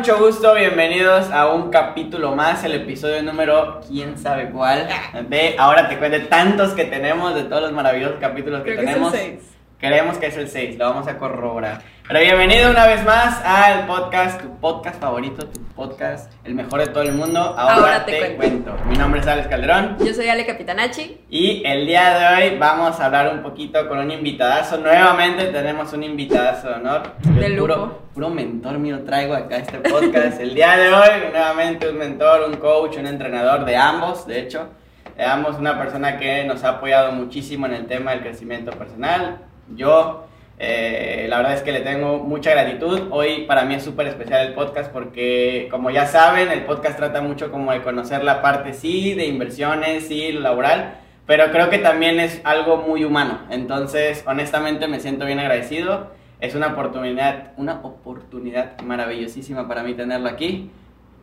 Mucho gusto, bienvenidos a un capítulo más, el episodio número quién sabe cuál. De ahora te cuento tantos que tenemos, de todos los maravillosos capítulos que Creo tenemos. seis. Creemos que es el 6, lo vamos a corroborar. Pero bienvenido una vez más al podcast, tu podcast favorito, tu podcast, el mejor de todo el mundo. Ahora, Ahora te, te cuento. Mi nombre es Alex Calderón. Yo soy Ale Capitanachi. Y el día de hoy vamos a hablar un poquito con un invitadazo. Nuevamente tenemos un invitadazo de honor. De lujo. Puro, puro mentor mío traigo acá a este podcast. El día de hoy, nuevamente un mentor, un coach, un entrenador de ambos, de hecho. De ambos, una persona que nos ha apoyado muchísimo en el tema del crecimiento personal. Yo, eh, la verdad es que le tengo mucha gratitud. Hoy para mí es súper especial el podcast porque, como ya saben, el podcast trata mucho como de conocer la parte, sí, de inversiones, sí, lo laboral, pero creo que también es algo muy humano. Entonces, honestamente, me siento bien agradecido. Es una oportunidad, una oportunidad maravillosísima para mí tenerlo aquí.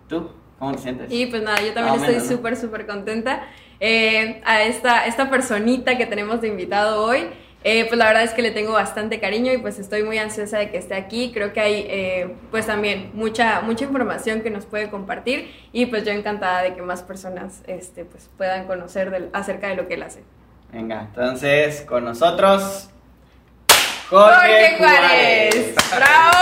¿Tú? ¿Cómo te sientes? Y pues nada, yo también o estoy menos, ¿no? súper, súper contenta. Eh, a esta, esta personita que tenemos de invitado hoy, eh, pues la verdad es que le tengo bastante cariño y pues estoy muy ansiosa de que esté aquí. Creo que hay eh, pues también mucha, mucha información que nos puede compartir y pues yo encantada de que más personas este, pues puedan conocer del- acerca de lo que él hace. Venga, entonces con nosotros Jorge, Jorge Juárez. ¡Bravo!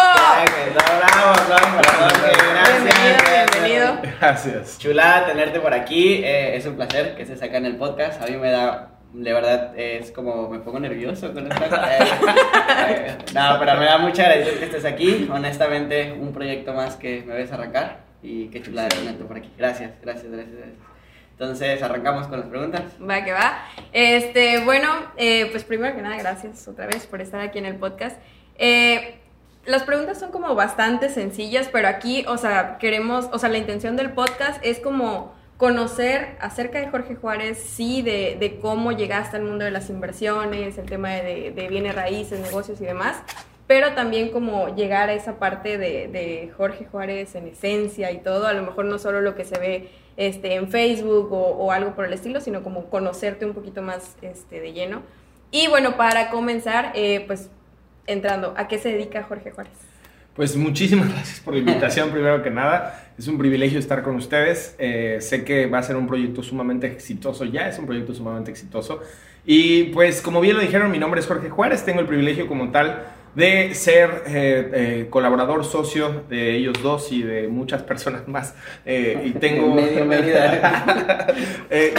Bravo, bravo, Jorge, Bienvenido, gracias. bienvenido. Gracias. Chulada tenerte por aquí, eh, es un placer que estés acá en el podcast, a mí me da, de verdad, es como, me pongo nervioso con esta eh, No, pero me da mucha gratitud que estés aquí, honestamente, un proyecto más que me ves arrancar y qué chulada tenerte por aquí, gracias, gracias, gracias, gracias. Entonces, arrancamos con las preguntas. Va que va. Este, bueno, eh, pues primero que nada, gracias otra vez por estar aquí en el podcast. Eh, las preguntas son como bastante sencillas, pero aquí, o sea, queremos, o sea, la intención del podcast es como conocer acerca de Jorge Juárez, sí, de, de cómo llegaste al mundo de las inversiones, el tema de, de bienes raíces, negocios y demás, pero también como llegar a esa parte de, de Jorge Juárez en esencia y todo, a lo mejor no solo lo que se ve este, en Facebook o, algo por el estilo, sino como conocerte un poquito más este, de lleno. Y bueno, para comenzar, eh, pues entrando, ¿a qué se dedica Jorge Juárez? Pues muchísimas gracias por la invitación, primero que nada. Es un privilegio estar con ustedes. Eh, sé que va a ser un proyecto sumamente exitoso, ya es un proyecto sumamente exitoso. Y pues como bien lo dijeron, mi nombre es Jorge Juárez, tengo el privilegio como tal de ser eh, eh, colaborador socio de ellos dos y de muchas personas más. Y tengo... Medio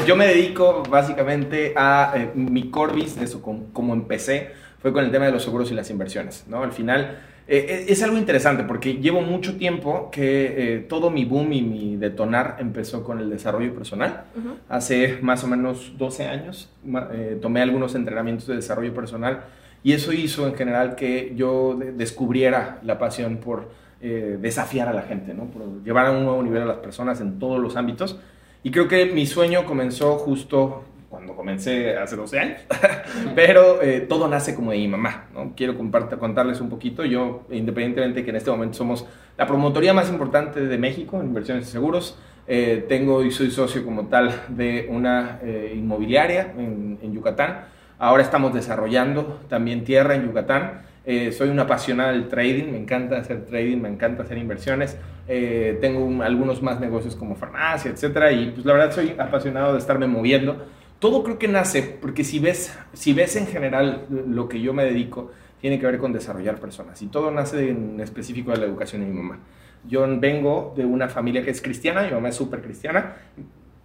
yo me dedico básicamente a mi core business, o con- como empecé, fue con el tema de los seguros y las inversiones, ¿no? Al final eh, es, es algo interesante porque llevo mucho tiempo que eh, todo mi boom y mi detonar empezó con el desarrollo personal. Hace más o menos 12 años eh, tomé algunos entrenamientos de desarrollo personal y eso hizo en general que yo de- descubriera la pasión por eh, desafiar a la gente, ¿no? por llevar a un nuevo nivel a las personas en todos los ámbitos. Y creo que mi sueño comenzó justo cuando comencé hace 12 años, pero eh, todo nace como de mi mamá. ¿no? Quiero contarles un poquito. Yo, independientemente de que en este momento somos la promotoría más importante de México en inversiones y seguros, eh, tengo y soy socio como tal de una eh, inmobiliaria en, en Yucatán. Ahora estamos desarrollando también tierra en Yucatán. Eh, soy un apasionado del trading, me encanta hacer trading, me encanta hacer inversiones. Eh, tengo un- algunos más negocios como farmacia, etcétera, y pues la verdad soy apasionado de estarme moviendo. Todo creo que nace, porque si ves, si ves en general lo que yo me dedico, tiene que ver con desarrollar personas. Y todo nace en específico de la educación de mi mamá. Yo vengo de una familia que es cristiana, mi mamá es súper cristiana,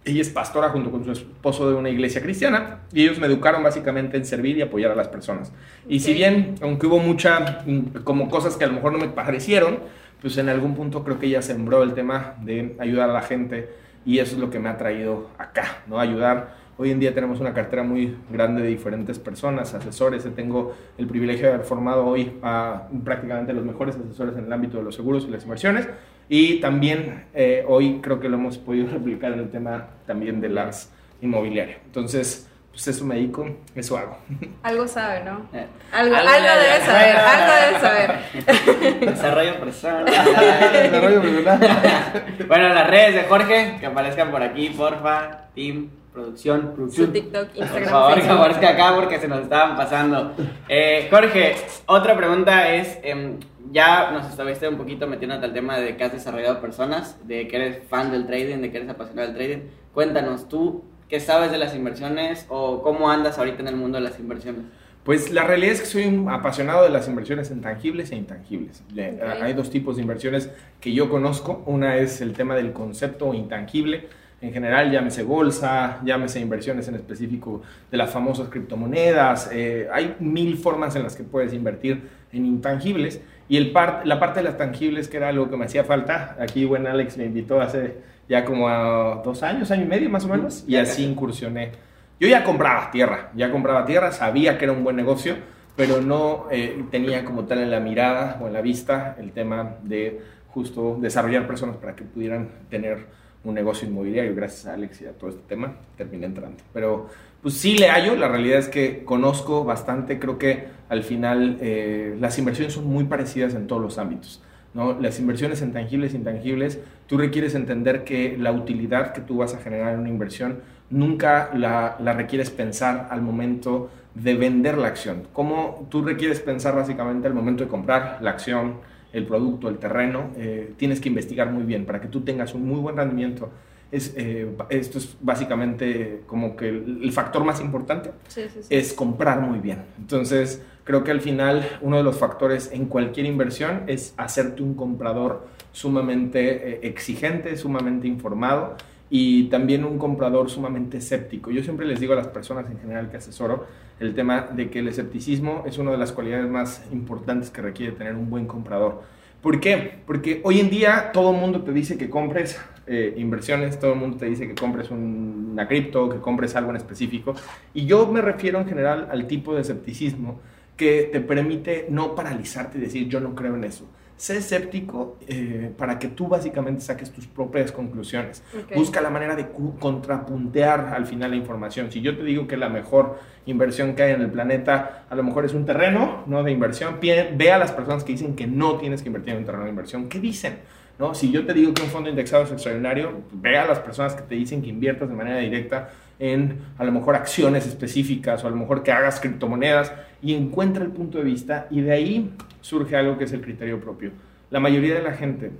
ella es pastora junto con su esposo de una iglesia cristiana y ellos me educaron básicamente en servir y apoyar a las personas. Y si bien, aunque hubo mucha, como cosas que a lo mejor no me parecieron, pues en algún punto creo que ella sembró el tema de ayudar a la gente y eso es lo que me ha traído acá, ¿no? Ayudar. Hoy en día tenemos una cartera muy grande de diferentes personas, asesores. Tengo el privilegio de haber formado hoy a prácticamente los mejores asesores en el ámbito de los seguros y las inversiones. Y también eh, hoy creo que lo hemos podido replicar en el tema también de las inmobiliarias. Entonces, pues eso me dedico, eso hago. Algo sabe, ¿no? Eh, Algo, algo algo de- debe saber, algo debe saber. Desarrollo personal. Desarrollo personal. bueno, las redes de Jorge, que aparezcan por aquí, porfa, team. Producción, Su TikTok, Por Instagram, favor, que Facebook. aparezca acá porque se nos estaban pasando. Eh, Jorge, otra pregunta es, em, ya nos estuviste un poquito metiéndote al tema de que has desarrollado personas, de que eres fan del trading, de que eres apasionado del trading. Cuéntanos, ¿tú qué sabes de las inversiones o cómo andas ahorita en el mundo de las inversiones? Pues la realidad es que soy un apasionado de las inversiones en tangibles e intangibles. Eh, Ok. Hay dos tipos de inversiones que yo conozco. Una es el tema del concepto intangible. En general, llámese bolsa, llámese inversiones en específico de las famosas criptomonedas. eh, hay mil formas en las que puedes invertir en intangibles. Y el par- la parte de las tangibles, que era algo que me hacía falta, aquí buen Alex me invitó hace ya como a dos años, año y medio más o menos, y así incursioné. Yo ya compraba tierra, ya compraba tierra, sabía que era un buen negocio, pero no eh, tenía como tal en la mirada o en la vista el tema de justo desarrollar personas para que pudieran tener un negocio inmobiliario. Gracias a Alex y a todo este tema terminé entrando. Pero pues sí le hallo, la realidad es que conozco bastante, creo que al final eh, las inversiones son muy parecidas en todos los ámbitos. ¿no? Las inversiones en tangibles e intangibles, tú requieres entender que la utilidad que tú vas a generar en una inversión nunca la, la requieres pensar al momento de vender la acción. Como tú requieres pensar básicamente al momento de comprar la acción, el producto, el terreno, eh, tienes que investigar muy bien para que tú tengas un muy buen rendimiento. Es, eh, esto es básicamente como que el, factor más importante Sí, sí, sí. es comprar muy bien. Entonces, creo que al final uno de los factores en cualquier inversión es hacerte un comprador sumamente eh, exigente, sumamente informado y también un comprador sumamente escéptico. Yo siempre les digo a las personas en general que asesoro el tema de que el escepticismo es una de las cualidades más importantes que requiere tener un buen comprador. ¿Por qué? Porque hoy en día todo el mundo te dice que compres eh, inversiones, todo el mundo te dice que compres un- una cripto, que compres algo en específico. Y yo me refiero en general al tipo de escepticismo que te permite no paralizarte y decir yo no creo en eso. Sé escéptico eh, para que tú básicamente saques tus propias conclusiones. Busca la manera de contrapuntear al final la información. Si yo te digo que la mejor inversión que hay en el planeta a lo mejor es un terreno ¿no? de inversión, ve a las personas que dicen que no tienes que invertir en un terreno de inversión. ¿Qué dicen? ¿No? Si yo te digo que un fondo indexado es extraordinario, ve a las personas que te dicen que inviertas de manera directa en a lo mejor acciones específicas o a lo mejor que hagas criptomonedas y encuentra el punto de vista y de ahí surge algo que es el criterio propio. La mayoría de la gente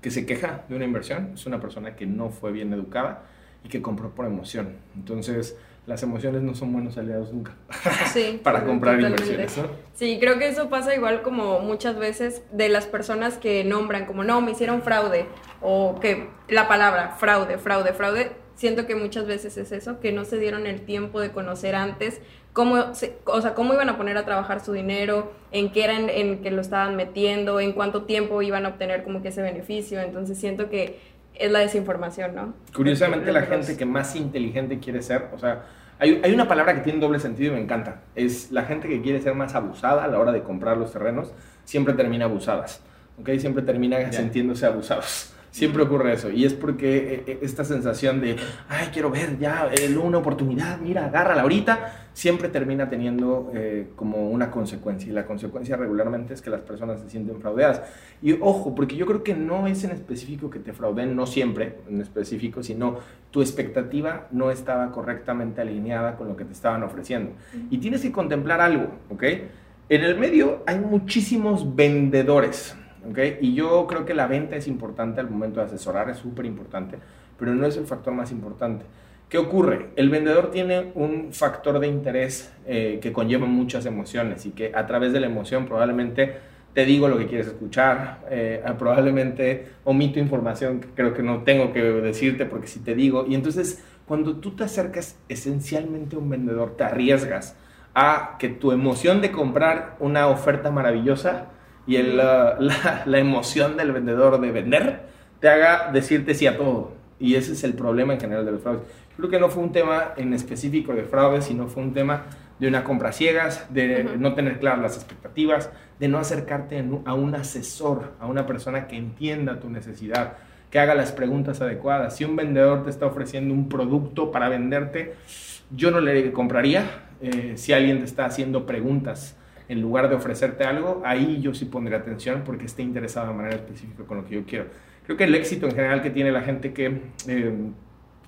que se queja de una inversión es una persona que no fue bien educada y que compró por emoción. Entonces, las emociones no son buenos aliados nunca Sí, para comprar totalmente. inversiones. ¿no? Sí, creo que eso pasa igual como muchas veces de las personas que nombran como no, me hicieron fraude o que la palabra fraude, fraude, fraude, siento que muchas veces es eso, que no se dieron el tiempo de conocer antes cómo, se- o sea, cómo iban a poner a trabajar su dinero, en qué eran, en qué lo estaban metiendo, en cuánto tiempo iban a obtener como que ese beneficio, entonces siento que es la desinformación, ¿no? Curiosamente, la que gente los- que más inteligente quiere ser, o sea, hay, hay una palabra que tiene doble sentido y me encanta. Es la gente que quiere ser más abusada a la hora de comprar los terrenos, siempre termina abusadas. ¿ok? Siempre termina sintiéndose abusados. Siempre ocurre eso. Y es porque eh, eh, esta sensación de, ay, quiero ver ya eh, una oportunidad, mira, agárrala ahorita, siempre termina teniendo eh, como una consecuencia. Y la consecuencia regularmente es que las personas se sienten fraudeadas. Y ojo, porque yo creo que no es en específico que te frauden, no siempre en específico, sino tu expectativa no estaba correctamente alineada con lo que te estaban ofreciendo. Y tienes que contemplar algo, ¿ok? En el medio hay muchísimos vendedores, ¿ok? Y yo creo que la venta es importante al momento de asesorar, es súper importante, pero no es el factor más importante. ¿Qué ocurre? El vendedor tiene un factor de interés eh, que conlleva muchas emociones y que a través de la emoción probablemente te digo lo que quieres escuchar, eh, probablemente omito información que creo que no tengo que decirte porque si te digo, y entonces cuando tú te acercas esencialmente a un vendedor, te arriesgas a que tu emoción de comprar una oferta maravillosa y el, la, la- la emoción del vendedor de vender te haga decirte sí a todo. Y ese es el problema en general de los fraudes. Creo que no fue un tema en específico de fraude, sino fue un tema de una compra ciegas, de Ujú. no tener claras las expectativas, de no acercarte a un asesor, a una persona que entienda tu necesidad, que haga las preguntas adecuadas. Si un vendedor te está ofreciendo un producto para venderte, yo no le compraría. Eh, si alguien te está haciendo preguntas en lugar de ofrecerte algo, ahí yo sí pondré atención porque esté interesado de manera específica con lo que yo quiero. Creo que el éxito en general que tiene la gente que eh,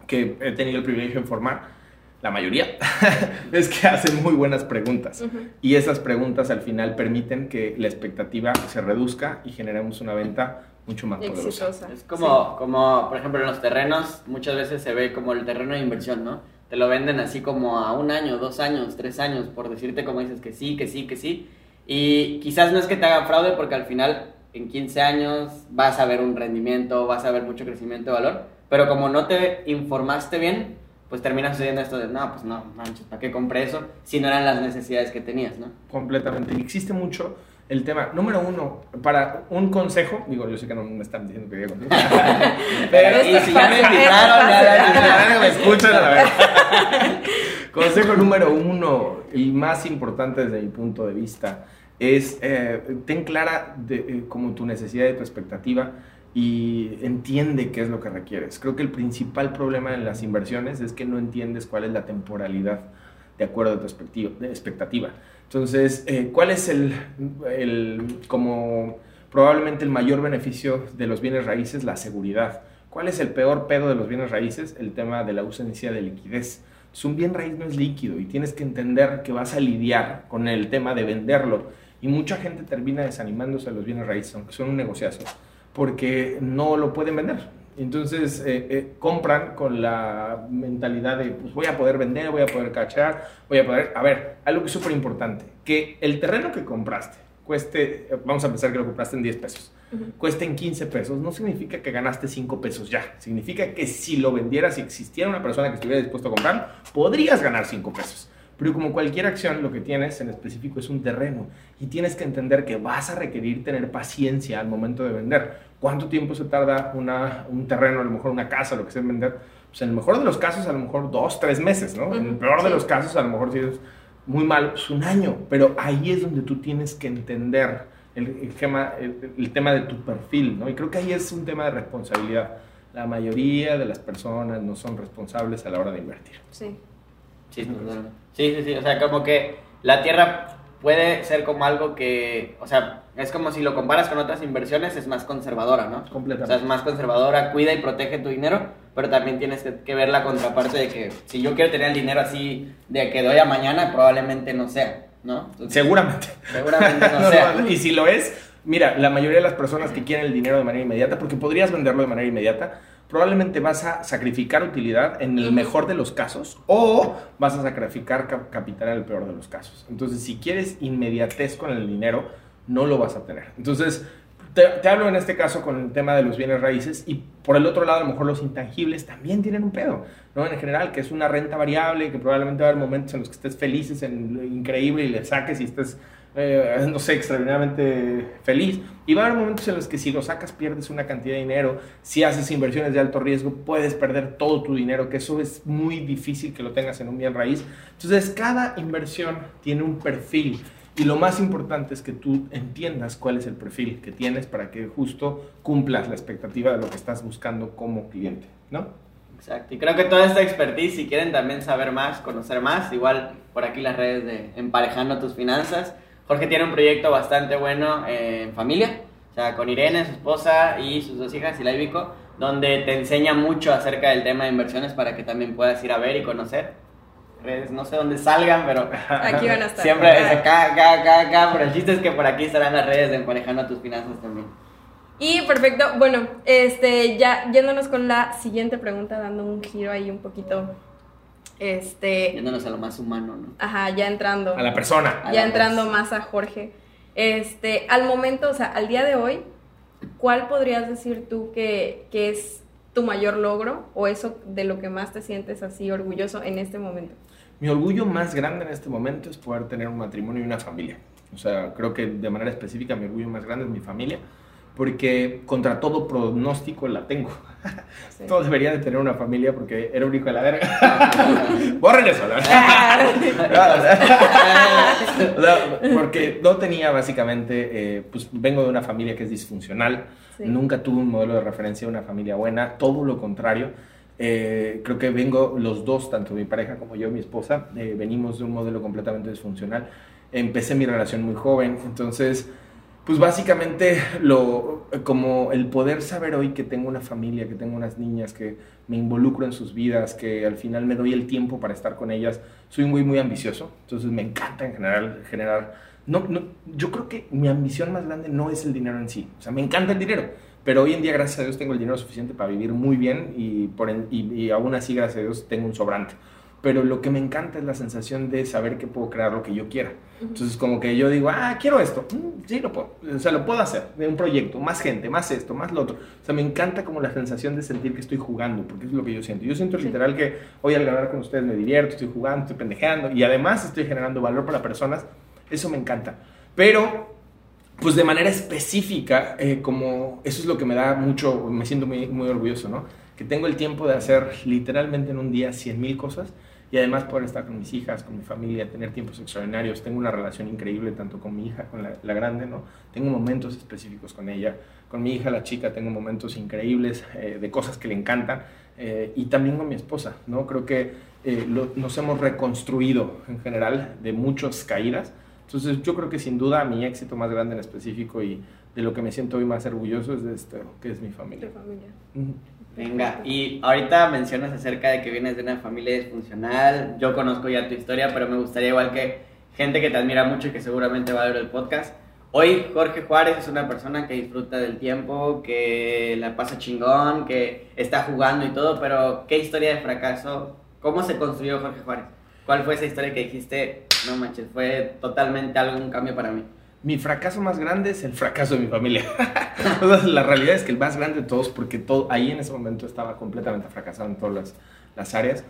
que he tenido el privilegio de formar, la mayoría, es que hacen muy buenas preguntas. Y esas preguntas al final permiten que la expectativa se reduzca y generemos una venta mucho más poderosa. Es como, como, por ejemplo, en los terrenos, muchas veces se ve como el terreno de inversión, ¿no? Te lo venden así como a un año, dos años, tres años, por decirte como dices que sí, que sí, que sí. Y quizás no es que te hagan fraude porque al final en 15 años vas a ver un rendimiento, vas a ver mucho crecimiento de valor, pero como no te informaste bien, pues termina sucediendo esto de, no, pues no, manches, ¿para qué compré eso? Si no eran las necesidades que tenías, ¿no? Completamente. Y existe mucho el tema. Número uno, para un consejo, digo, yo sé que no me están diciendo que diga pero y si ya me invitaron, ya me escuchan, a ver. consejo número uno, y más importante desde mi punto de vista, es eh, ten clara de, eh, como tu necesidad y tu expectativa y entiende qué es lo que requieres. Creo que el principal problema en las inversiones es que no entiendes cuál es la temporalidad de acuerdo a tu expectativa. Entonces, eh, ¿cuál es el, el, como probablemente el mayor beneficio de los bienes raíces? La seguridad. ¿Cuál es el peor pedo de los bienes raíces? El tema de la ausencia de liquidez. Entonces, un bien raíz no es líquido y tienes que entender que vas a lidiar con el tema de venderlo. Y mucha gente termina desanimándose de los bienes raíces, aunque son un negociazo porque no lo pueden vender. Entonces eh, eh, compran con la mentalidad de, pues voy a poder vender, voy a poder cachar, voy a poder... A ver, algo que es súper importante, que el terreno que compraste cueste, vamos a pensar que lo compraste en 10 pesos, cueste en 15 pesos, no significa que ganaste 5 pesos ya, significa que si lo vendieras, si existiera una persona que estuviera dispuesto a comprar, podrías ganar 5 pesos. Pero como cualquier acción, lo que tienes en específico es un terreno y tienes que entender que vas a requerir tener paciencia al momento de vender. ¿Cuánto tiempo se tarda una, un terreno, a lo mejor una casa, lo que sea en vender? Pues en el mejor de los casos, a lo mejor dos, tres meses, ¿no? En el peor de los casos, a lo mejor si es muy mal, pues un año. Pero ahí es donde tú tienes que entender el, el, tema, el tema de tu perfil, ¿no? Y creo que ahí es un tema de responsabilidad. La mayoría de las personas no son responsables a la hora de invertir. Sí. Sí, sí, sí, o sea, como que la tierra puede ser como algo que, o sea, es como si lo comparas con otras inversiones, es más conservadora, ¿no? Completamente. O sea, es más conservadora, cuida y protege tu dinero, pero también tienes que, ver la contraparte de que si yo quiero tener el dinero así de que doy a mañana, probablemente no sea, ¿no? seguramente. Seguramente no sea. y si lo es, mira, la mayoría de las personas que quieren el dinero de manera inmediata, porque podrías venderlo de manera inmediata, probablemente vas a sacrificar utilidad en el mejor de los casos o vas a sacrificar capital en el peor de los casos. Entonces, si quieres inmediatez con el dinero, no lo vas a tener. Entonces, te, hablo en este caso con el tema de los bienes raíces y por el otro lado, a lo mejor los intangibles también tienen un pedo, ¿no? En general, que es una renta variable, que probablemente va a haber momentos en los que estés felices, en increíble y le saques y estés eh, no sé, extraordinariamente feliz. Y va a haber momentos en los que si lo sacas pierdes una cantidad de dinero. Si haces inversiones de alto riesgo puedes perder todo tu dinero, que eso es muy difícil que lo tengas en un bien raíz. Entonces cada inversión tiene un perfil. Y lo más importante es que tú entiendas cuál es el perfil que tienes para que justo cumplas la expectativa de lo que estás buscando como cliente, ¿no? Exacto. Y creo que toda esta expertise, si quieren también saber más, conocer más, igual por aquí las redes de Emparejando tus finanzas Jorge tiene un proyecto bastante bueno en familia, o sea, con Irene, su esposa y sus dos hijas, y la Ibico, donde te enseña mucho acerca del tema de inversiones para que también puedas ir a ver y conocer. no sé dónde salgan, pero aquí van a estar. Siempre es acá, acá, acá, acá, pero el chiste es que por aquí estarán las redes de Emparejando tus finanzas también. Y perfecto, bueno, este, ya yéndonos con la siguiente pregunta, dando un giro ahí un poquito este, Yéndonos a lo más humano, ¿no? Ajá, ya entrando. A la persona. Ya entrando más a Jorge. Este, al momento, o sea, al día de hoy, ¿cuál podrías decir tú que, que es tu mayor logro o eso de lo que más te sientes así orgulloso en este momento? Mi orgullo más grande en este momento es poder tener un matrimonio y una familia. O sea, creo que de manera específica mi orgullo más grande es mi familia porque contra todo pronóstico la tengo. Todos deberían de tener una familia porque era un hijo de la verga. Borren eso, porque no tenía básicamente, eh, pues vengo de una familia que es disfuncional, nunca tuve un modelo de referencia de una familia buena, todo lo contrario. Eh, creo que vengo los dos, tanto mi pareja como yo, mi esposa, eh, venimos de un modelo completamente disfuncional. Empecé mi relación muy joven, entonces Pues básicamente lo, como el poder saber hoy que tengo una familia, que tengo unas niñas, que me involucro en sus vidas, que al final me doy el tiempo para estar con ellas. Soy muy, muy ambicioso, entonces me encanta en general generar... No, no, yo creo que mi ambición más grande no es el dinero en sí, o sea, me encanta el dinero, pero hoy en día, gracias a Dios, tengo el dinero suficiente para vivir muy bien y, por y, y aún así, gracias a Dios, tengo un sobrante pero lo que me encanta es la sensación de saber que puedo crear lo que yo quiera. Entonces, como que yo digo, ah, quiero esto, mm, sí, lo puedo, o sea, lo puedo hacer, de un proyecto, más gente, más esto, más lo otro. O sea, me encanta como la sensación de sentir que estoy jugando, porque es lo que yo siento. Yo siento literal que hoy al ganar con ustedes me divierto, estoy jugando, estoy pendejeando y además estoy generando valor para personas, eso me encanta. Pero pues de manera específica, eh, como eso es lo que me da mucho, me siento muy, muy orgulloso, ¿no? Que tengo el tiempo de hacer literalmente en un día 100 mil cosas y además poder estar con mis hijas, con mi familia, tener tiempos extraordinarios. Tengo una relación increíble tanto con mi hija, con la, grande, ¿no? Tengo momentos específicos con ella. Con mi hija, la chica, tengo momentos increíbles eh, de cosas que le encantan. Eh, y también con mi esposa, ¿no? Creo que eh, nos hemos reconstruido en general de muchas caídas. Entonces yo creo que sin duda mi éxito más grande en específico y de lo que me siento hoy más orgulloso es de esto, que es mi familia. familia. Venga, y ahorita mencionas acerca de que vienes de una familia disfuncional. Yo conozco ya tu historia, pero me gustaría igual que gente que te admira mucho y que seguramente va a ver el podcast. Hoy Jorge Juárez es una persona que disfruta del tiempo, que la pasa chingón, que está jugando y todo, pero ¿qué historia de fracaso? ¿Cómo se construyó Jorge Juárez? ¿Cuál fue esa historia que dijiste, no manches, fue totalmente algún cambio para mí? Mi fracaso más grande es el fracaso de mi familia. la realidad es que el más grande de todos, porque todo, ahí en ese momento estaba completamente fracasado en todas las, las áreas.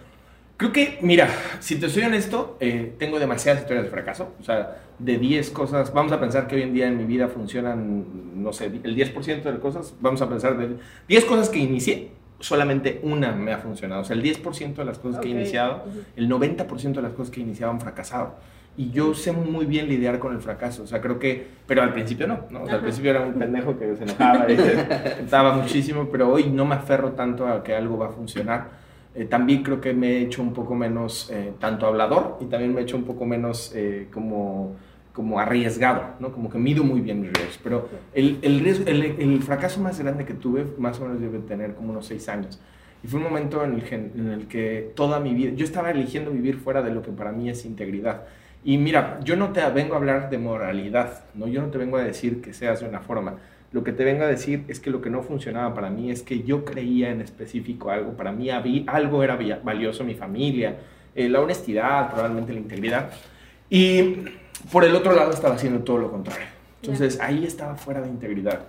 Creo que, mira, si te soy honesto, eh, tengo demasiadas historias de fracaso. O sea, de 10 cosas, vamos a pensar que hoy en día en mi vida funcionan, no sé, el 10% de cosas, vamos a pensar de 10 cosas que inicié, solamente una me ha funcionado. O sea, el 10% de las cosas que he iniciado, el 90% de las cosas que he iniciado han fracasado y yo sé muy bien lidiar con el fracaso, o sea, creo que, pero al principio no, ¿no? O sea, al principio era un pendejo que se enojaba y estaba muchísimo, pero hoy no me aferro tanto a que algo va a funcionar. Eh, también creo que me he hecho un poco menos eh, tanto hablador y también me he hecho un poco menos eh, como, como arriesgado, ¿no? Como que mido muy bien mis riesgos, pero el, el, riesgo, el, el, fracaso más grande que tuve, más o menos debe tener como unos seis años. Y fue un momento en el, en el que toda mi vida, yo estaba eligiendo vivir fuera de lo que para mí es integridad. Y mira, yo no te vengo a hablar de moralidad, ¿no? Yo no te vengo a decir que seas de una forma. Lo que te vengo a decir es que lo que no funcionaba para mí es que yo creía en específico algo. Para mí había, algo era valioso, mi familia, eh, la honestidad, probablemente la integridad. Y por el otro lado estaba haciendo todo lo contrario. Entonces ahí estaba fuera de integridad.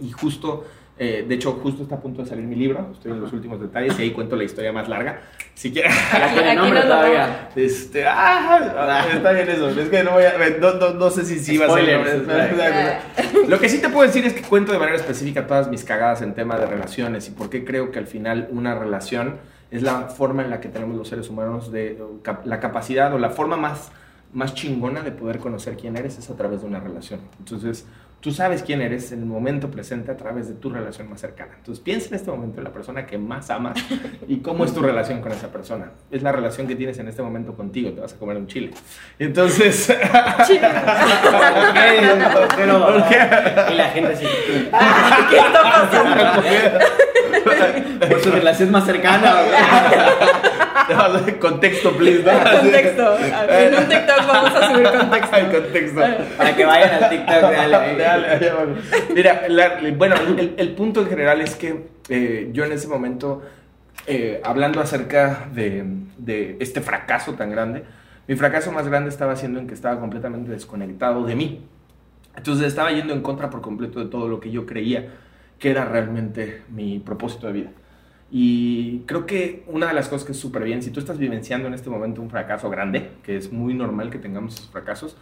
Y justo eh, de hecho, justo está a punto de salir mi libro, estoy en los últimos detalles y ahí cuento la historia más larga. Si quieres, la nombre todavía. Este, ah, está bien eso. Es que no voy a. No, no, no sé si sí va a ser. Lo que sí te puedo decir es que cuento de manera específica todas mis cagadas en tema de relaciones y por qué creo que al final una relación es la forma en la que tenemos los seres humanos de la capacidad o la forma más más chingona de poder conocer quién eres es a través de una relación. Entonces, tú sabes quién eres en el momento presente a través de tu relación más cercana. Entonces, piensa en este momento en la persona que más amas y cómo es tu relación con esa persona. Es la relación que tienes en este momento contigo. Te vas a comer un chile. Entonces... Chile. ¿Por qué? Y la gente así... ¿Qué está pasando? Por su relación más cercana. Contexto, please. ¿no? Contexto. En un TikTok vamos a subir contexto. El contexto. Para que vayan al TikTok de Ale. Mira, bueno, el, punto en general es que eh, yo en ese momento, eh, hablando acerca de, de este fracaso tan grande, mi fracaso más grande estaba siendo en que estaba completamente desconectado de mí. Entonces estaba yendo en contra por completo de todo lo que yo creía que era realmente mi propósito de vida. Y creo que una de las cosas que es súper bien, si tú estás vivenciando en este momento un fracaso grande, que es muy normal que tengamos esos fracasos,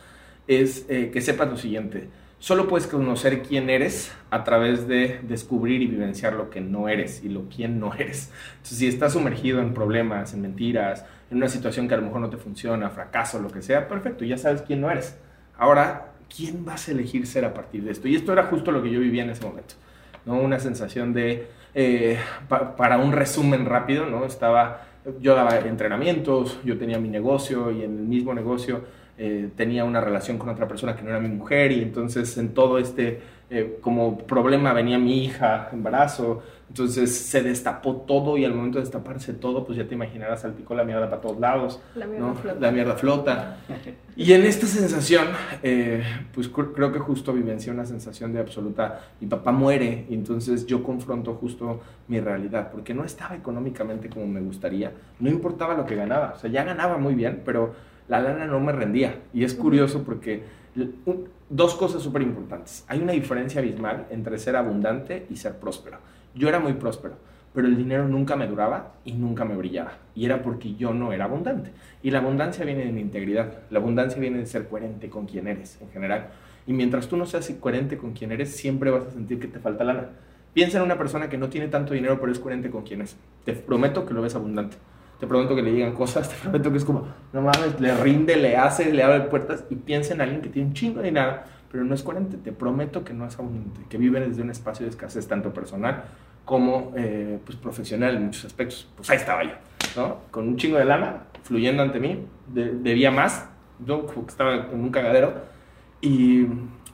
es eh, que sepas lo siguiente. Solo puedes conocer quién eres a través de descubrir y vivenciar lo que no eres y lo quién no eres. Entonces, si estás sumergido en problemas, en mentiras, en una situación que a lo mejor no te funciona, fracaso, lo que sea, perfecto, ya sabes quién no eres. Ahora, ¿quién vas a elegir ser a partir de esto? Y esto era justo lo que yo vivía en ese momento. ¿no? Una sensación de eh, para un resumen rápido, ¿no? Estaba, yo daba entrenamientos, yo tenía mi negocio y en el mismo negocio eh, tenía una relación con otra persona que no era mi mujer y entonces en todo este eh, como problema venía mi hija, embarazo, entonces se destapó todo y al momento de destaparse todo, pues ya te imaginarás, salpicó la mierda para todos lados, La mierda flota. la mierda flota. Y en esta sensación, eh, pues cr- creo que justo vivencié una sensación de absoluta, mi papá muere y entonces yo confronto justo mi realidad, porque no estaba económicamente como me gustaría, no importaba lo que ganaba, o sea, ya ganaba muy bien, pero la lana no me rendía. Y es curioso porque un- dos cosas súper importantes. Hay una diferencia abismal entre ser abundante y ser próspero. Yo era muy próspero, pero el dinero nunca me duraba y nunca me brillaba. Y era porque yo no era abundante. Y la abundancia viene de la integridad. La abundancia viene de ser coherente con quien eres en general. Y mientras tú no seas coherente con quien eres, siempre vas a sentir que te falta lana. Piensa en una persona que no tiene tanto dinero, pero es coherente con quien es. Te prometo que lo ves abundante. Te prometo que le llegan cosas, te prometo que es como, no mames, le rinde, le hace, le abre puertas. Y piensa en alguien que tiene un chingo de dinero, pero no es coherente. Te prometo que no es abundante, que vive desde un espacio de escasez tanto personal como eh, pues, profesional en muchos aspectos. Pues ahí estaba yo, ¿no? Con un chingo de lana, fluyendo ante mí, de- debía más, yo estaba en un cagadero y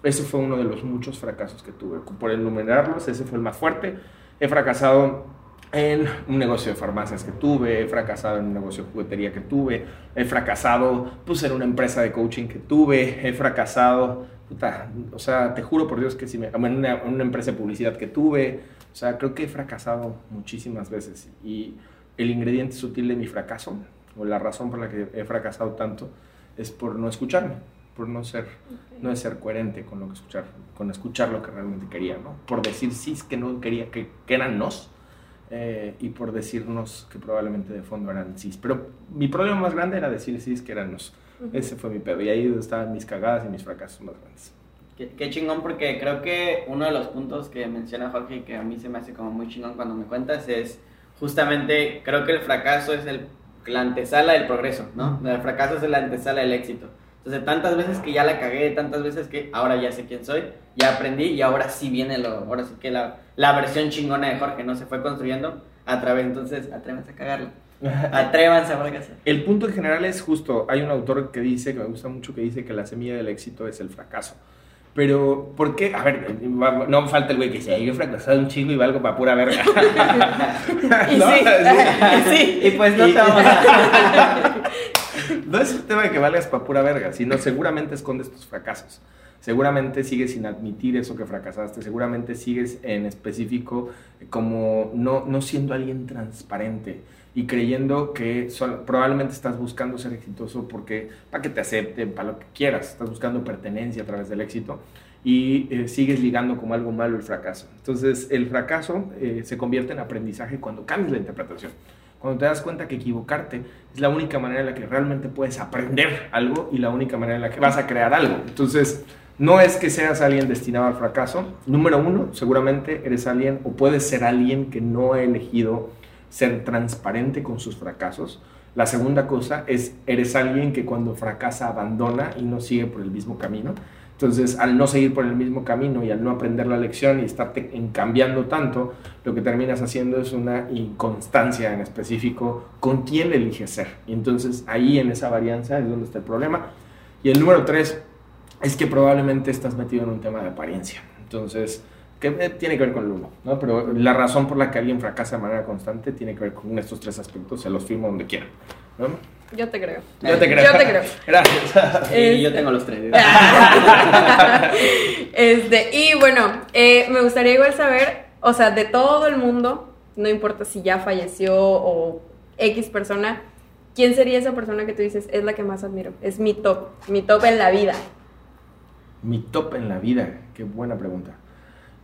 ese fue uno de los muchos fracasos que tuve. Por enumerarlos, ese fue el más fuerte. He fracasado en un negocio de farmacias que tuve, he fracasado en un negocio de juguetería que tuve, he fracasado pues, en una empresa de coaching que tuve, he fracasado, puta, o sea, te juro por Dios que si me, en una, en una empresa de publicidad que tuve, o sea, creo que he fracasado muchísimas veces y el ingrediente sutil de mi fracaso, o la razón por la que he fracasado tanto, es por no escucharme, por no ser, no es ser coherente con lo que escuchar, con escuchar lo que realmente quería, ¿no? Por decir sí que no quería, que, que eran nos, eh, y por decirnos que probablemente de fondo eran sí. Pero mi problema más grande era decir sí que eran nos. Ese fue mi pedo. Y ahí estaban mis cagadas y mis fracasos más grandes. Qué, qué chingón porque creo que uno de los puntos que menciona Jorge y que a mí se me hace como muy chingón cuando me cuentas es justamente, creo que el fracaso es el, la antesala del progreso, ¿no? El fracaso es la antesala del éxito. Entonces, tantas veces que ya la cagué, tantas veces que ahora ya sé quién soy, ya aprendí y ahora sí viene lo, ahora sí que la, la versión chingona de Jorge, ¿no? Se fue construyendo a través, entonces, atrévanse a cagarla. Atrévanse a fracasar. El punto en general es justo, hay un autor que dice, que me gusta mucho, que dice que la semilla del éxito es el fracaso. Pero, ¿por qué? A ver, no falta el güey que dice, "Ay, yo he fracasado un chingo y valgo para pura verga. Y ¿No? sí, y sí. Y pues no te vamos a... No es un tema de que valgas para pura verga, sino seguramente escondes tus fracasos. Seguramente sigues sin admitir eso que fracasaste. Seguramente sigues en específico como no, no siendo alguien transparente y creyendo que probablemente estás buscando ser exitoso porque para que te acepten, para lo que quieras. Estás buscando pertenencia a través del éxito y eh, sigues ligando como algo malo el fracaso. Entonces, el fracaso eh, se convierte en aprendizaje cuando cambias la interpretación. Cuando te das cuenta que equivocarte es la única manera en la que realmente puedes aprender algo y la única manera en la que vas a crear algo. Entonces, no es que seas alguien destinado al fracaso. Número uno, seguramente eres alguien o puedes ser alguien que no ha elegido ser transparente con sus fracasos. La segunda cosa es, eres alguien que cuando fracasa abandona y no sigue por el mismo camino. Entonces, al no seguir por el mismo camino y al no aprender la lección y estarte cambiando tanto, lo que terminas haciendo es una inconstancia en específico con quién eliges ser. Y entonces ahí en esa varianza es donde está el problema. Y el número tres es que probablemente estás metido en un tema de apariencia. Entonces, que eh, tiene que ver con el uno, ¿no? Pero la razón por la que alguien fracasa de manera constante tiene que ver con estos tres aspectos, se los firmo donde quieran, ¿no? Yo te creo. Yo te creo. Yo te creo. Gracias. Y yo tengo los tres. Este, y bueno, eh, me gustaría igual saber, o sea, de todo el mundo, no importa si ya falleció o X persona, ¿quién sería esa persona que tú dices es la que más admiro? Es mi top, mi top en la vida. Mi top en la vida, qué buena pregunta.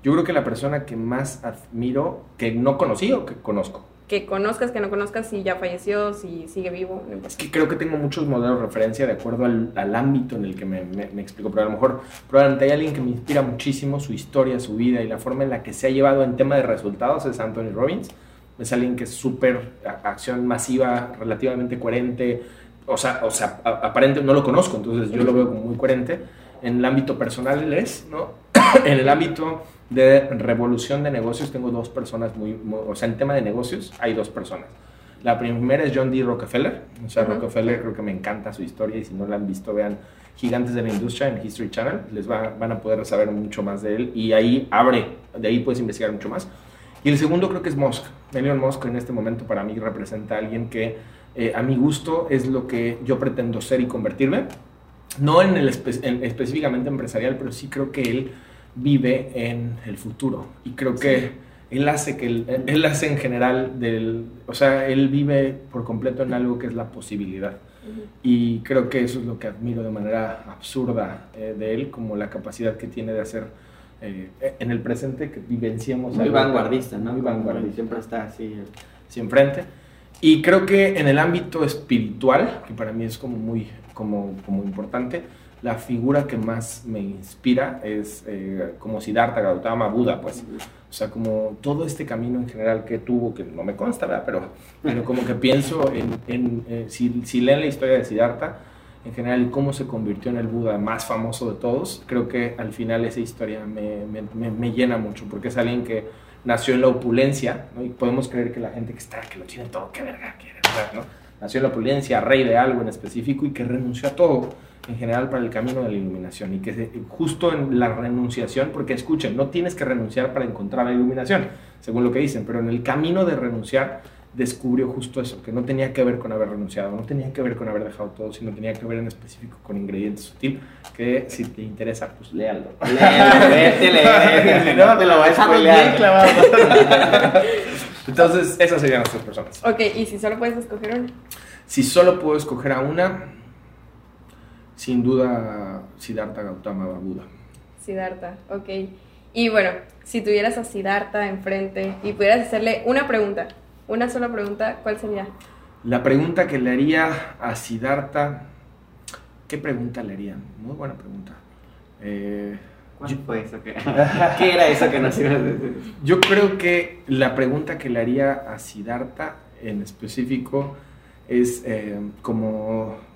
Yo creo que la persona que más admiro, que no conocí o que conozco, Que conozcas, que no conozcas, si ya falleció, si sigue vivo, no. Es que creo que tengo muchos modelos de referencia de acuerdo al, al ámbito en el que me, me- me explico, pero a lo mejor probablemente hay alguien que me inspira muchísimo su historia, su vida y la forma en la que se ha llevado en tema de resultados es Anthony Robbins. Es alguien que es súper acción masiva, relativamente coherente, o sea, o sea aparente no lo conozco, entonces yo lo veo como muy coherente. En el ámbito personal él es, ¿no? en el ámbito de revolución de negocios tengo dos personas muy, muy- o sea, en tema de negocios hay dos personas. La primera es John D. Rockefeller. O sea, Ujú. Rockefeller creo que me encanta su historia y si no la han visto, vean Gigantes de la Industria en History Channel. Les va- van a poder saber mucho más de él y ahí abre, de ahí puedes investigar mucho más. Y el segundo creo que es Musk. Elon Musk en este momento para mí representa a alguien que eh, a mi gusto es lo que yo pretendo ser y convertirme. No en el espe- en- específicamente empresarial, pero sí creo que él vive en el futuro. Y creo que él hace que el- él hace en general del, o sea, él vive por completo en algo que es la posibilidad. Y creo que eso es lo que admiro de manera absurda eh, de él, como la capacidad que tiene de hacer eh, en el presente que vivenciamos. Muy algo vanguardista, ¿no? Muy vanguardista. Siempre está así. sí, enfrente. Y creo que en el ámbito espiritual, que para mí es como muy como, como importante, la figura que más me inspira es eh, como Siddhartha Gautama, Buda, pues. O sea, como todo este camino en general que tuvo, que no me consta, ¿verdad? Pero, pero como que pienso en, en, eh, si, si leen la historia de Siddhartha, en general, cómo se convirtió en el Buda más famoso de todos, creo que al final esa historia me, me, me, llena mucho, porque es alguien que nació en la opulencia, ¿no? y podemos creer que la gente que está, que lo tiene todo, que verga quiere. ¿no? Nació en la opulencia, rey de algo en específico, y que renunció a todo en general para el camino de la iluminación y que se- justo en la renunciación, porque escuchen, no tienes que renunciar para encontrar la iluminación, según lo que dicen, pero en el camino de renunciar descubrió justo eso, que no tenía que ver con haber renunciado, no tenía que ver con haber dejado todo, sino tenía que ver en específico con ingredientes sutil, que si te interesa, pues léalo. Léelo, si no te lo voy a bien. Entonces, esas serían las tres personas. Ok, y si solo puedes escoger una. Si solo puedo escoger a una, sin duda Siddhartha Gautama Buda. Siddhartha, ok. Y bueno, si tuvieras a Siddhartha enfrente y pudieras hacerle una pregunta, una sola pregunta, ¿cuál sería? La pregunta que le haría a Siddhartha, ¿qué pregunta le haría? Muy buena pregunta. Eh, ¿Cuál fue eso? que- ¿Qué era eso que nos yo creo que la pregunta que le haría a Siddhartha en específico es eh, como...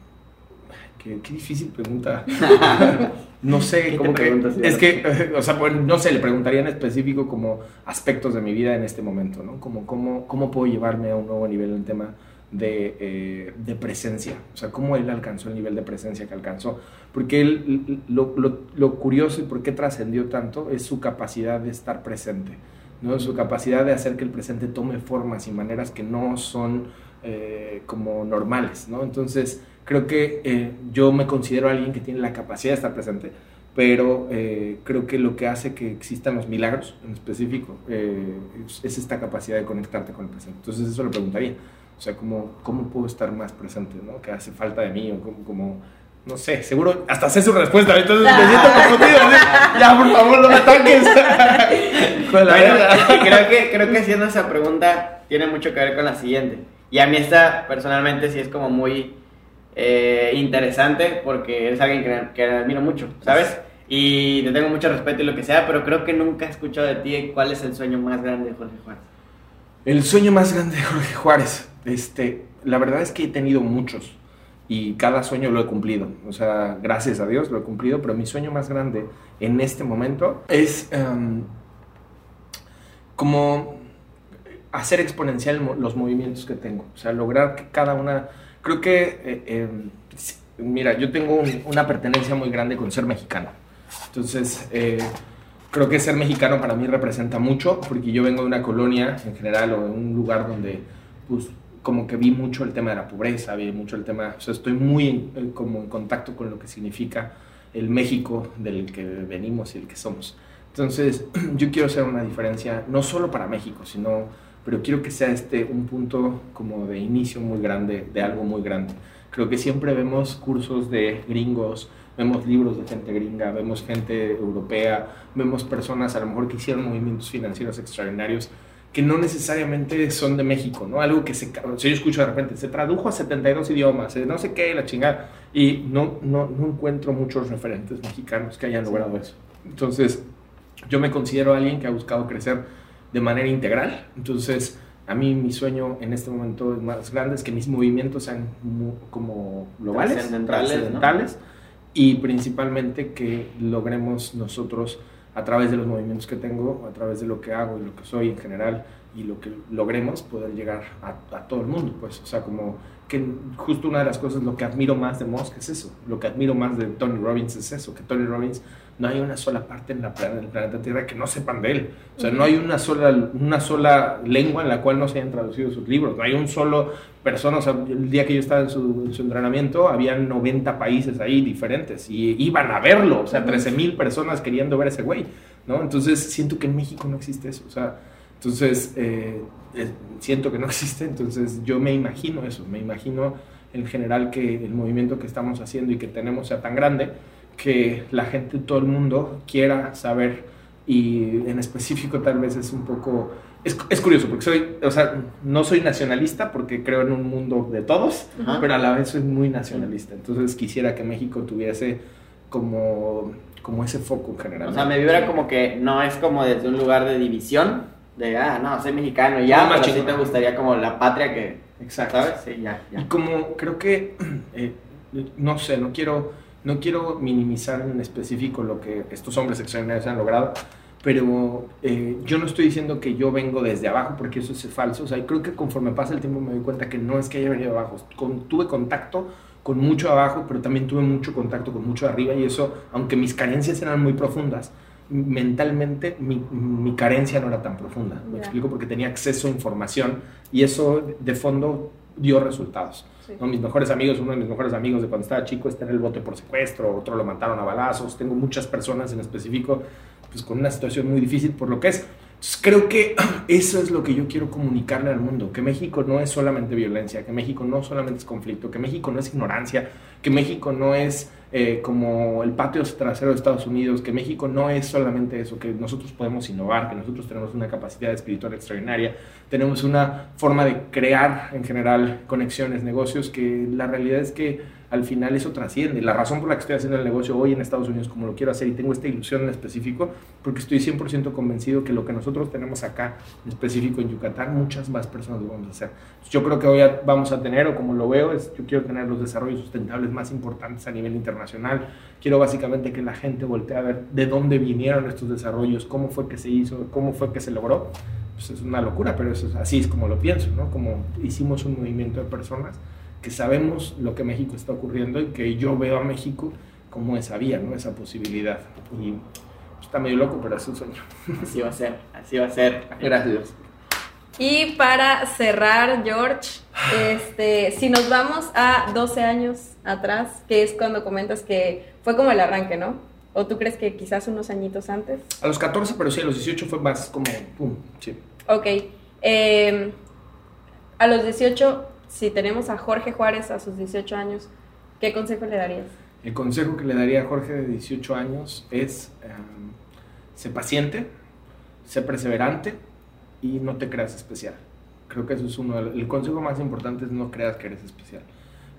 Qué, qué difícil pregunta. No sé, ¿Qué te como que... preguntas, Es que, o sea, pues, no sé, le preguntaría en específico como aspectos de mi vida en este momento, ¿no? Como cómo, cómo puedo llevarme a un nuevo nivel en el tema de, eh, de presencia. O sea, cómo él alcanzó el nivel de presencia que alcanzó. Porque él, lo, lo, lo curioso y por qué trascendió tanto es su capacidad de estar presente, ¿no? Su capacidad de hacer que el presente tome formas y maneras que no son eh, como normales, ¿no? Entonces, creo que eh, yo me considero alguien que tiene la capacidad de estar presente, pero eh, creo que lo que hace que existan los milagros en específico eh, es, es esta capacidad de conectarte con el presente. Entonces, eso le preguntaría. O sea, ¿cómo, cómo puedo estar más presente, ¿no? ¿Qué hace falta de mí? O como, como no sé, seguro hasta sé su respuesta. Entonces me siento confundido. ¿sí? Ya, por favor, no me ataques. La Bueno, creo que, creo que haciendo esa pregunta tiene mucho que ver con la siguiente. Y a mí esta personalmente sí es como muy eh, interesante porque eres alguien que, que admiro mucho, ¿sabes? Y te tengo mucho respeto y lo que sea, pero creo que nunca he escuchado de ti cuál es el sueño más grande de Jorge Juárez. El sueño más grande de Jorge Juárez. Este, la verdad es que he tenido muchos y cada sueño lo he cumplido. O sea, gracias a Dios lo he cumplido, pero mi sueño más grande en este momento es em, como hacer exponencial los movimientos que tengo. O sea, lograr que cada una... Creo que, eh, si- mira, yo tengo un- una pertenencia muy grande con ser mexicano. Entonces, eh, creo que ser mexicano para mí representa mucho, porque yo vengo de una colonia en general o de un lugar donde, pues, como que vi mucho el tema de la pobreza, vi mucho el tema, o sea, estoy muy en, en- como en contacto con lo que significa el México del que venimos y el que somos. Entonces, yo quiero hacer una diferencia, no solo para México, sino, pero quiero que sea este un punto como de inicio muy grande, de algo muy grande. Creo que siempre vemos cursos de gringos, vemos libros de gente gringa, vemos gente europea, vemos personas a lo mejor que hicieron movimientos financieros extraordinarios que no necesariamente son de México, ¿no? Algo que se, o sea, yo escucho de repente, se tradujo a 72 idiomas, eh, no sé qué, la chingada, y no, no, no encuentro muchos referentes mexicanos que hayan logrado eso. Entonces, yo me considero alguien que ha buscado crecer de manera integral, entonces, a mí mi sueño en este momento es más grande, es que mis movimientos sean como globales, Trascendentales, ¿no? trascendentales, y principalmente que logremos nosotros a través de los movimientos que tengo, a través de lo que hago y lo que soy en general, y lo que logremos poder llegar a, a, todo el mundo, pues, o sea, como que justo una de las cosas, lo que admiro más de Musk es eso, lo que admiro más de Tony Robbins es eso, que Tony Robbins no hay una sola parte en, la, en el planeta Tierra que no sepan de él, o sea, no hay una sola, una sola lengua en la cual no se hayan traducido sus libros, no hay un solo persona, o sea, el día que yo estaba en su, en su entrenamiento, había 90 países ahí diferentes y iban a verlo, o sea, 13 mil personas queriendo ver a ese güey, ¿no? Entonces siento que en México no existe eso, o sea, entonces, eh, siento que no existe, entonces yo me imagino eso, me imagino en general que el movimiento que estamos haciendo y que tenemos sea tan grande que la gente, todo el mundo quiera saber y en específico tal vez es un poco... Es, es curioso porque soy, o sea, no soy nacionalista porque creo en un mundo de todos, pero a la vez soy muy nacionalista. Entonces quisiera que México tuviese como, como ese foco en general. O sea, me vibra como que no es como desde un lugar de división, de, ah, no, soy mexicano y ya, pero sí te gustaría como la patria que, Exacto. ¿sabes? Sí, ya, ya. Y como creo que, eh, no sé, no quiero, no quiero minimizar en específico lo que estos hombres extraordinarios han logrado, pero eh, yo no estoy diciendo que yo vengo desde abajo porque eso es falso, o sea, creo que conforme pasa el tiempo me doy cuenta que no es que haya venido abajo, con, tuve contacto con mucho abajo, pero también tuve mucho contacto con mucho arriba y eso, aunque mis carencias eran muy profundas, mentalmente mi, mi, carencia no era tan profunda. Me explico porque tenía acceso a información y eso de fondo dio resultados. ¿no? Mis mejores amigos, uno de mis mejores amigos de cuando estaba chico está en el bote por secuestro, otro lo mataron a balazos. Tengo muchas personas en específico pues, con una situación muy difícil por lo que es. creo que eso es lo que yo quiero comunicarle al mundo, que México no es solamente violencia, que México no solamente es conflicto, que México no es ignorancia, que México no es eh, como el patio trasero de Estados Unidos, que México no es solamente eso, que nosotros podemos innovar, que nosotros tenemos una capacidad espiritual extraordinaria, tenemos una forma de crear en general conexiones, negocios, que la realidad es que al final eso trasciende. La razón por la que estoy haciendo el negocio hoy en Estados Unidos como lo quiero hacer y tengo esta ilusión en específico, porque estoy 100% convencido que lo que nosotros tenemos acá, en específico en Yucatán, muchas más personas lo vamos a hacer. Yo creo que hoy vamos a tener, o como lo veo, es yo quiero tener los desarrollos sustentables más importantes a nivel internacional. Quiero básicamente que la gente voltee a ver de dónde vinieron estos desarrollos, cómo fue que se hizo, cómo fue que se logró. Pues es una locura, pero eso, así es como lo pienso, ¿no? Como hicimos un movimiento de personas que sabemos lo que México está ocurriendo y que yo veo a México como esa vía, ¿no? esa posibilidad. Y pues, está medio loco, pero es un sueño. Así va a ser, así va a ser. Gracias. Y para cerrar, George, este, si nos vamos a 12 años atrás, que es cuando comentas que fue como el arranque, ¿no? ¿O tú crees que quizás unos añitos antes? A los 14, pero sí, a los 18 fue más como, pum, sí. Ok. Eh, a los 18, si tenemos a Jorge Juárez a sus 18 años, ¿qué consejo le darías? El consejo que le daría a Jorge de 18 años es um, sé paciente, sé perseverante y no te creas especial. Creo que eso es uno. El consejo más importante es no creas que eres especial.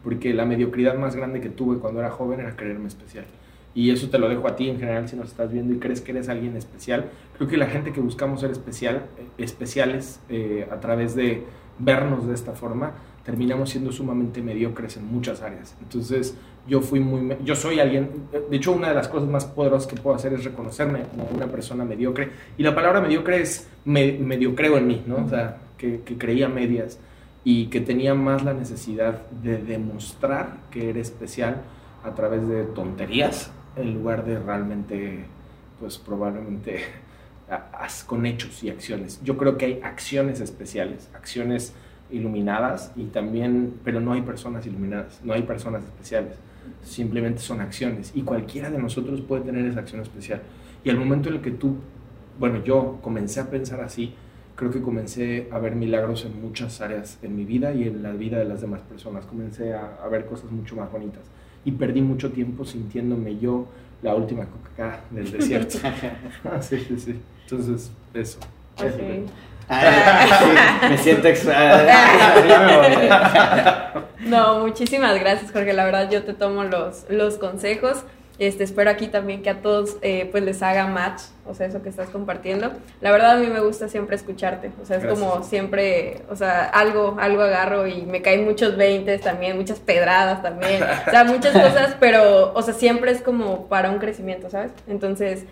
Porque la mediocridad más grande que tuve cuando era joven era creerme especial. Y eso te lo dejo a ti en general si nos estás viendo y crees que eres alguien especial. Creo que la gente que buscamos ser especial, eh, especiales eh, a través de vernos de esta forma, terminamos siendo sumamente mediocres en muchas áreas. Entonces, yo fui muy, yo soy alguien, de hecho, una de las cosas más poderosas que puedo hacer es reconocerme como una persona mediocre. Y la palabra mediocre es me, medio creo en mí, ¿no? O sea, que, que creía medias y que tenía más la necesidad de demostrar que era especial a través de tonterías en lugar de realmente, pues probablemente con hechos y acciones. Yo creo que hay acciones especiales, acciones iluminadas y también, pero no hay personas iluminadas, no hay personas especiales, simplemente son acciones y cualquiera de nosotros puede tener esa acción especial. Y al momento en el que tú, bueno, yo comencé a pensar así, creo que comencé a ver milagros en muchas áreas en mi vida y en la vida de las demás personas, comencé a, a ver cosas mucho más bonitas y perdí mucho tiempo sintiéndome yo la última Coca-Cola del desierto. Sí, sí, sí. Entonces, eso. Ah, me siento No, muchísimas gracias, Jorge. La verdad, yo te tomo los, los consejos. Este, espero aquí también que a todos eh, pues les haga match, o sea, eso que estás compartiendo. La verdad a mí me gusta siempre escucharte, o sea, es como siempre, o sea, algo, algo agarro y me caen muchos veintes también, muchas pedradas también, o sea, muchas cosas, pero, o sea, siempre es como para un crecimiento, ¿sabes? Entonces,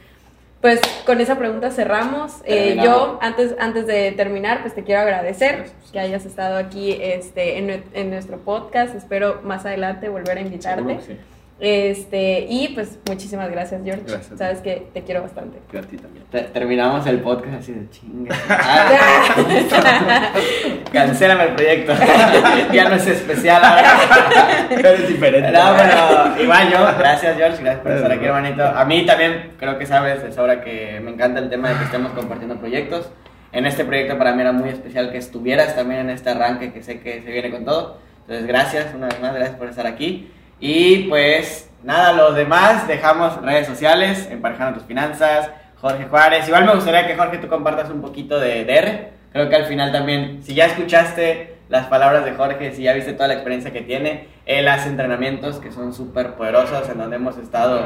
pues con esa pregunta cerramos. Eh, yo, antes, antes de terminar, pues te quiero agradecer que hayas estado aquí este, en, en nuestro podcast. Espero más adelante volver a invitarte. Este, y pues muchísimas gracias, George. Sabes que te quiero bastante. a ti también. terminamos el podcast así de chinga. Cancélame el proyecto. ya no es especial ahora. es diferente. No, pero igual yo, gracias George, gracias por estar aquí, hermanito. A mí también creo que sabes, es ahora que me encanta el tema de que estemos compartiendo proyectos. En este proyecto para mí era muy especial que estuvieras también en este arranque que sé que se viene con todo. Entonces, gracias una vez más, gracias por estar aquí. Y pues nada, los demás dejamos redes sociales, emparejando tus finanzas, Jorge Juárez. Igual me gustaría que Jorge tú compartas un poquito de DR. Creo que al final también, si ya escuchaste las palabras de Jorge, si ya viste toda la experiencia que tiene, él hace entrenamientos que son súper poderosos, en donde hemos estado,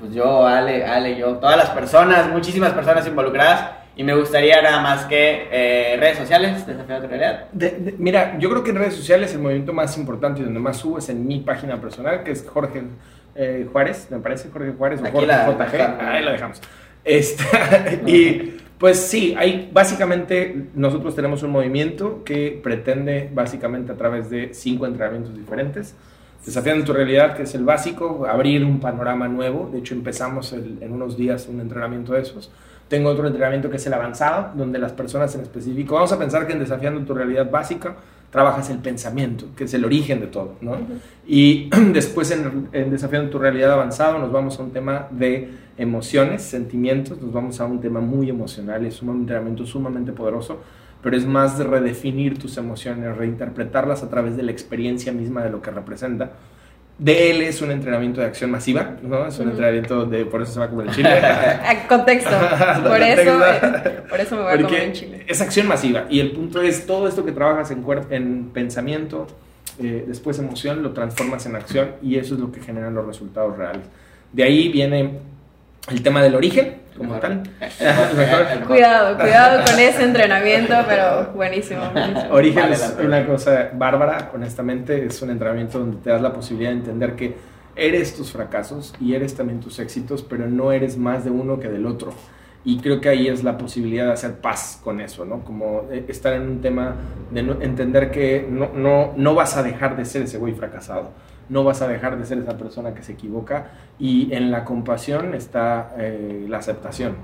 pues yo, Ale, Ale, yo, todas las personas, muchísimas personas involucradas y me gustaría nada más que eh, redes sociales, Desafiando tu realidad. mira, yo creo que en redes sociales el movimiento más importante y donde más subo es en mi página personal, que es Jorge eh, Juárez, me parece Jorge Juárez o Jorge JG. Ahí la dejamos. Este, y pues sí, hay básicamente nosotros tenemos un movimiento que pretende básicamente a través de cinco entrenamientos diferentes. Desafiando tu realidad, que es el básico, abrir un panorama nuevo. De hecho, empezamos en unos días un entrenamiento de esos tengo otro entrenamiento que es el avanzado, donde las personas en específico, vamos a pensar que en Desafiando tu realidad básica, trabajas el pensamiento, que es el origen de todo, ¿no? Y después en, Desafiando tu realidad avanzado nos vamos a un tema de emociones, sentimientos, nos vamos a un tema muy emocional, es un entrenamiento sumamente poderoso, pero es más de redefinir tus emociones, reinterpretarlas a través de la experiencia misma de lo que representa DL es un entrenamiento de acción masiva, ¿no? Es un entrenamiento donde por eso se va a comer el chile. Contexto. por, eso, eh, por eso me voy a comer el chile. Es acción masiva. Y el punto es todo esto que trabajas en, en pensamiento, eh, después emoción, lo transformas en acción y eso es lo que genera los resultados reales. De ahí viene el tema del origen, como tal. cuidado, cuidado con ese entrenamiento, pero buenísimo. Origen es una cosa bárbara, honestamente, es un entrenamiento donde te das la posibilidad de entender que eres tus fracasos y eres también tus éxitos, pero no eres más de uno que del otro. Y creo que ahí es la posibilidad de hacer paz con eso, ¿no? Como eh, estar en un tema de entender que no, no, no vas a dejar de ser ese güey fracasado no vas a dejar de ser esa persona que se equivoca y en la compasión está eh, la aceptación.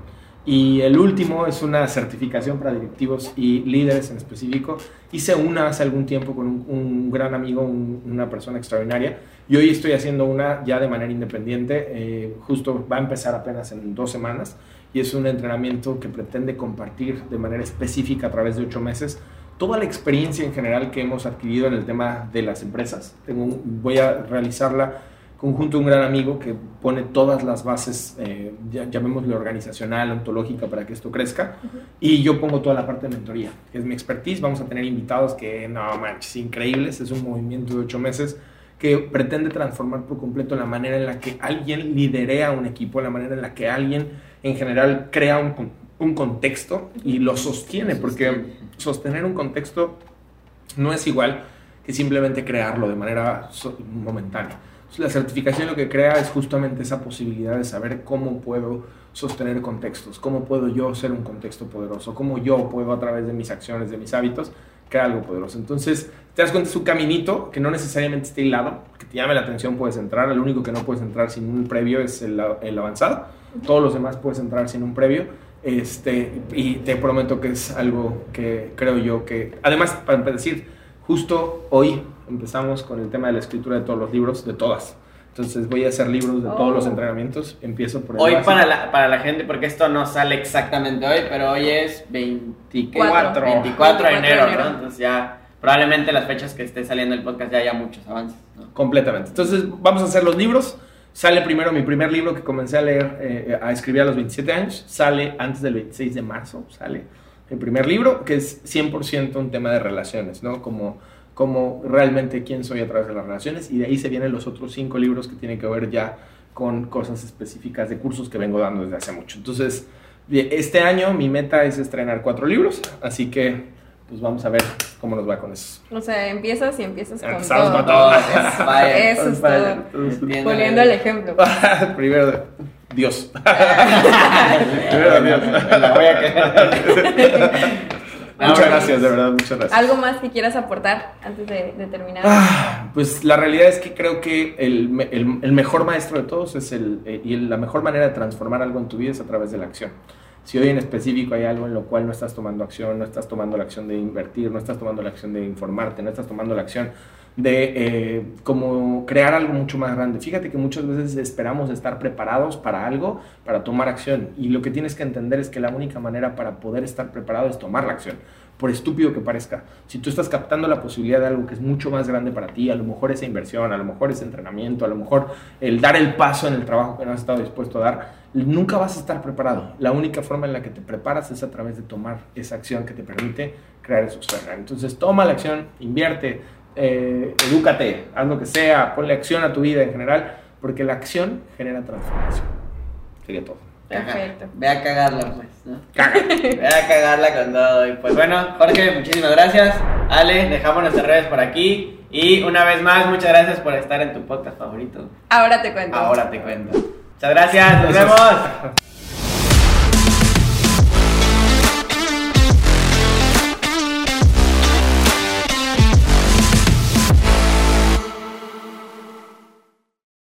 Y el último es una certificación para directivos y líderes en específico. Hice una hace algún tiempo con un, gran amigo, una persona extraordinaria, y hoy estoy haciendo una ya de manera independiente. Eh, justo va a empezar apenas en dos semanas, y es un entrenamiento que pretende compartir de manera específica a través de ocho meses toda la experiencia en general que hemos adquirido en el tema de las empresas. Tengo voy a realizarla conjunto a un gran amigo que pone todas las bases, eh, llamémosle organizacional, ontológica, para que esto crezca. Y yo pongo toda la parte de mentoría, que es mi expertise. Vamos a tener invitados que, no manches, increíbles. Es un movimiento de ocho meses que pretende transformar por completo la manera en la que alguien liderea un equipo, la manera en la que alguien en general crea un, un contexto y lo sostiene, porque sostener un contexto no es igual que simplemente crearlo de manera momentánea. La certificación lo que crea es justamente esa posibilidad de saber cómo puedo sostener contextos, cómo puedo yo ser un contexto poderoso, cómo yo puedo a través de mis acciones, de mis hábitos, crear algo poderoso. Entonces, te das cuenta, es un caminito que no necesariamente esté hilado, que te llame la atención, puedes entrar, el único que no puedes entrar sin un previo es el, el avanzado, todos los demás puedes entrar sin un previo este, y te prometo que es algo que creo yo que, además, para decir, justo hoy empezamos con el tema de la escritura de todos los libros, de todas. Entonces voy a hacer libros de todos los oh. entrenamientos. Empiezo por el Hoy para la, para la gente, porque esto no sale exactamente hoy, pero hoy es 24, 24, de enero, ¿no? Entonces ya probablemente las fechas que esté saliendo el podcast ya haya muchos avances. Completamente. Entonces vamos a hacer los libros. Sale primero mi primer libro que comencé a leer, eh, a escribir a los 27 años. Sale antes del 26 de marzo. Sale el primer libro, que es 100% un tema de relaciones, ¿no? Como, como realmente quién soy a través de las relaciones. Y de ahí se vienen los otros cinco libros que tienen que ver ya con cosas específicas de cursos que vengo dando desde hace mucho. Entonces, este año mi meta es estrenar cuatro libros, así que pues vamos a ver cómo nos va con eso. O sea, empiezas y empiezas con todo. Con todo. Eso es todo. Poniendo el ejemplo. Primero, Dios. Verdad, Dios. Me la voy a quedar. Muchas gracias, de verdad, muchas gracias. ¿Algo más que quieras aportar antes de, de terminar? Ah, pues la realidad es que creo que el, me- el- el mejor maestro de todos es el, eh, y el- la mejor manera de transformar algo en tu vida es a través de la acción. Si hoy en específico hay algo en lo cual no estás tomando acción, no estás tomando la acción de invertir, no estás tomando la acción de informarte, no estás tomando la acción de eh, como crear algo mucho más grande. Fíjate que muchas veces esperamos estar preparados para algo, para tomar acción. Y lo que tienes que entender es que la única manera para poder estar preparado es tomar la acción. Por estúpido que parezca, si tú estás captando la posibilidad de algo que es mucho más grande para ti, a lo mejor esa inversión, a lo mejor ese entrenamiento, a lo mejor el dar el paso en el trabajo que no has estado dispuesto a dar, nunca vas a estar preparado. La única forma en la que te preparas es a través de tomar esa acción que te permite crear esos sueños. Entonces toma la acción, invierte, eh, edúcate, haz lo que sea, ponle acción a tu vida en general, porque la acción genera transformación. Sería todo. Perfecto. Ve a cagarla, pues, ¿no? Ve a cagarla con todo. Y pues bueno, Jorge, muchísimas gracias. Ale, dejamos nuestras redes por aquí. Y una vez más, muchas gracias por estar en tu podcast favorito. Ahora te cuento. Ahora te cuento. Muchas gracias, nos Gracias. vemos.